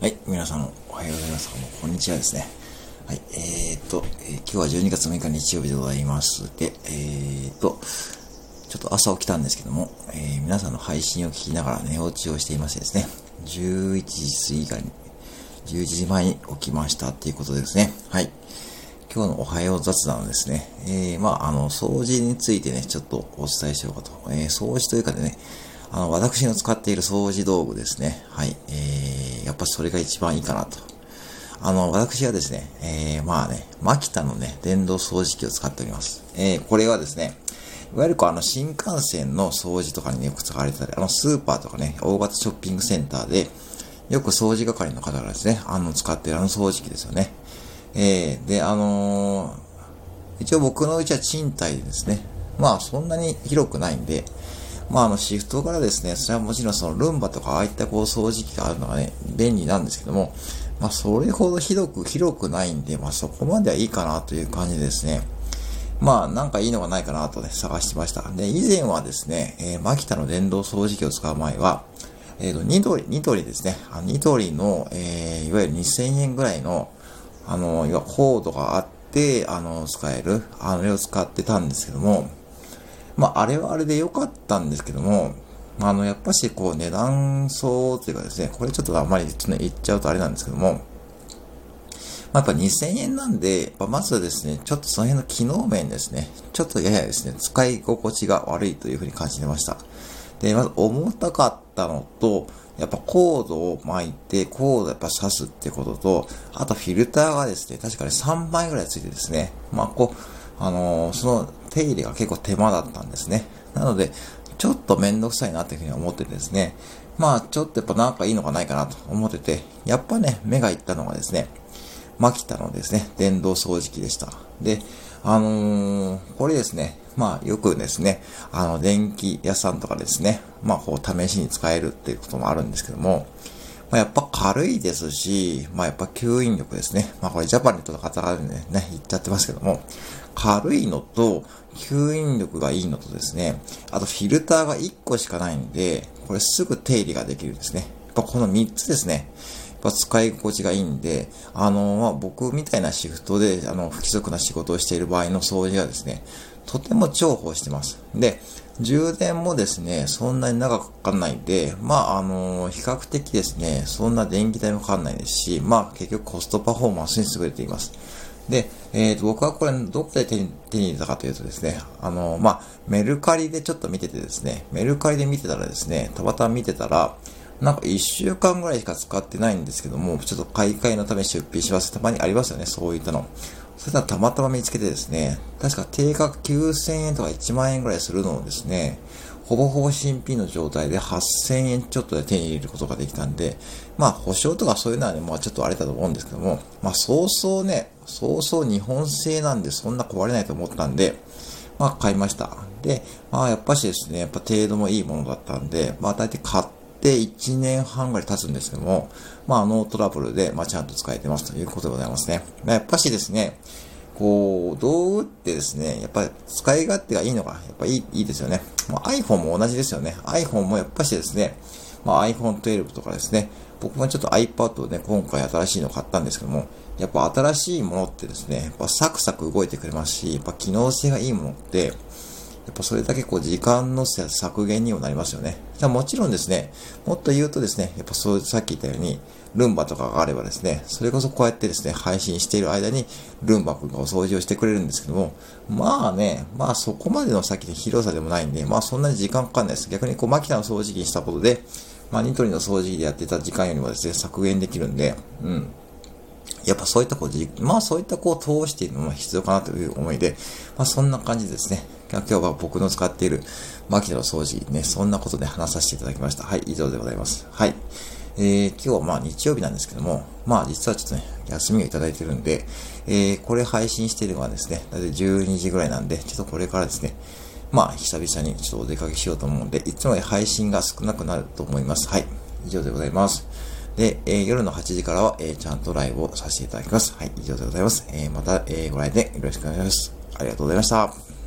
はい、皆さんおはようございます。こんにちはですね。はい、えー、っと、えー、今日は12月6日日曜日でございます。で、えー、っと、ちょっと朝起きたんですけども、えー、皆さんの配信を聞きながら寝落ちをしていましてですね、11時過ぎかに、11時前に起きましたっていうことですね。はい。今日のおはよう雑談ですね、えー、まあ、あの、掃除についてね、ちょっとお伝えしようかと。えー、掃除というかでね、あの、私の使っている掃除道具ですね。はい。えー、やっぱそれが一番いいかなと。あの、私はですね、えー、まあね、マキタのね、電動掃除機を使っております。えー、これはですね、いわゆるこう、あの、新幹線の掃除とかに、よく使われてたり、あの、スーパーとかね、大型ショッピングセンターで、よく掃除係の方がですね、あの、使ってるあの掃除機ですよね。えー、で、あのー、一応僕のうちは賃貸ですね、まあ、そんなに広くないんで、まあ、あの、シフトからですね、それはもちろんそのルンバとかああいったこう掃除機があるのがね、便利なんですけども、まあ、それほど広く、広くないんで、まあ、そこまではいいかなという感じですね。まあ、なんかいいのがないかなとね、探してました。で、以前はですね、えー、マキタの電動掃除機を使う前は、えっ、ー、と、ニトリ、ニトリですね。あニトリの、えー、いわゆる2000円ぐらいの、あの、いわコードがあって、あの、使える、あれを使ってたんですけども、まあ、あれはあれで良かったんですけども、あの、やっぱし、こう、値段相というかですね、これちょっとあんまりちょっ言っちゃうとあれなんですけども、まあ、やっぱ2000円なんで、まずはですね、ちょっとその辺の機能面ですね、ちょっとややですね、使い心地が悪いというふうに感じてました。で、まず重たかったのと、やっぱコードを巻いて、コードやっぱ刺すってことと、あとフィルターがですね、確かに3枚ぐらいついてですね、まあこう、あのー、その手入れが結構手間だったんですね。なので、ちょっとめんどくさいなっていうふうに思っててですね、まあちょっとやっぱなんかいいのがないかなと思ってて、やっぱね、目がいったのがですね、マキタのですね、電動掃除機でした。で、あのー、これですね、まあよくですね、あの、電気屋さんとかですね、まあこう試しに使えるっていうこともあるんですけども、まあ、やっぱ軽いですし、まあやっぱ吸引力ですね。まあこれジャパネットの方がね、ね、言っちゃってますけども、軽いのと、吸引力がいいのとですね、あとフィルターが1個しかないんで、これすぐ手入れができるんですね。やっぱこの3つですね。やっぱ使い心地がいいんで、あの、まあ、僕みたいなシフトで、あの、不規則な仕事をしている場合の掃除がですね、とても重宝してます。で、充電もですね、そんなに長くかかんないんで、まあ、あの、比較的ですね、そんな電気代もかかんないですし、まあ、結局コストパフォーマンスに優れています。で、えー、と僕はこれどこで手に手に入れたかというとですね、あの、まあ、メルカリでちょっと見ててですね、メルカリで見てたらですね、たまたま見てたら、なんか一週間ぐらいしか使ってないんですけども、ちょっと買い替えのために出品します。たまにありますよね、そういったの。そしたらたまたま見つけてですね、確か定価9000円とか1万円ぐらいするのをですね、ほぼほぼ新品の状態で8000円ちょっとで手に入れることができたんで、まあ保証とかそういうのはね、まあちょっとあれだと思うんですけども、まあそうそうね、そうそう日本製なんでそんな壊れないと思ったんで、まあ買いました。で、まあやっぱしですね、やっぱ程度もいいものだったんで、まあ大体買って1年半ぐらい経つんですけども、まあノートラブルで、まあちゃんと使えてますということでございますね。やっぱしですね、こう、道具ってですね、やっぱり使い勝手がいいのが、やっぱいい、いいですよね。まあ、iPhone も同じですよね。iPhone もやっぱしですね、まあ、iPhone 12とかですね、僕もちょっと iPad をね、今回新しいの買ったんですけども、やっぱ新しいものってですね、やっぱサクサク動いてくれますし、やっぱ機能性がいいものって、やっぱそれだけこう時間の削減にもなりますよね。じゃもちろんですね、もっと言うとですね、やっぱそうさっき言ったように、ルンバとかがあればですね、それこそこうやってですね、配信している間に、ルンバ君がお掃除をしてくれるんですけども、まあね、まあそこまでのさっきの広さでもないんで、まあそんなに時間かかんないです。逆にこう、マキナの掃除機にしたことで、まあニトリの掃除機でやってた時間よりもですね、削減できるんで、うん。やっぱそういったこう、まあそういったこう通しているのも必要かなという思いで、まあそんな感じですね。今日は僕の使っているマキナの掃除機ね、そんなことで話させていただきました。はい、以上でございます。はい。えー、今日はまあ日曜日なんですけども、まあ実はちょっとね、休みをいただいてるんで、えー、これ配信しているのはですね、だいたい12時ぐらいなんで、ちょっとこれからですね、まあ久々にちょっとお出かけしようと思うんで、いつもより配信が少なくなると思います。はい。以上でございます。で、えー、夜の8時からは、えー、ちゃんとライブをさせていただきます。はい、以上でございます。えー、また、えー、ご来店よろしくお願いします。ありがとうございました。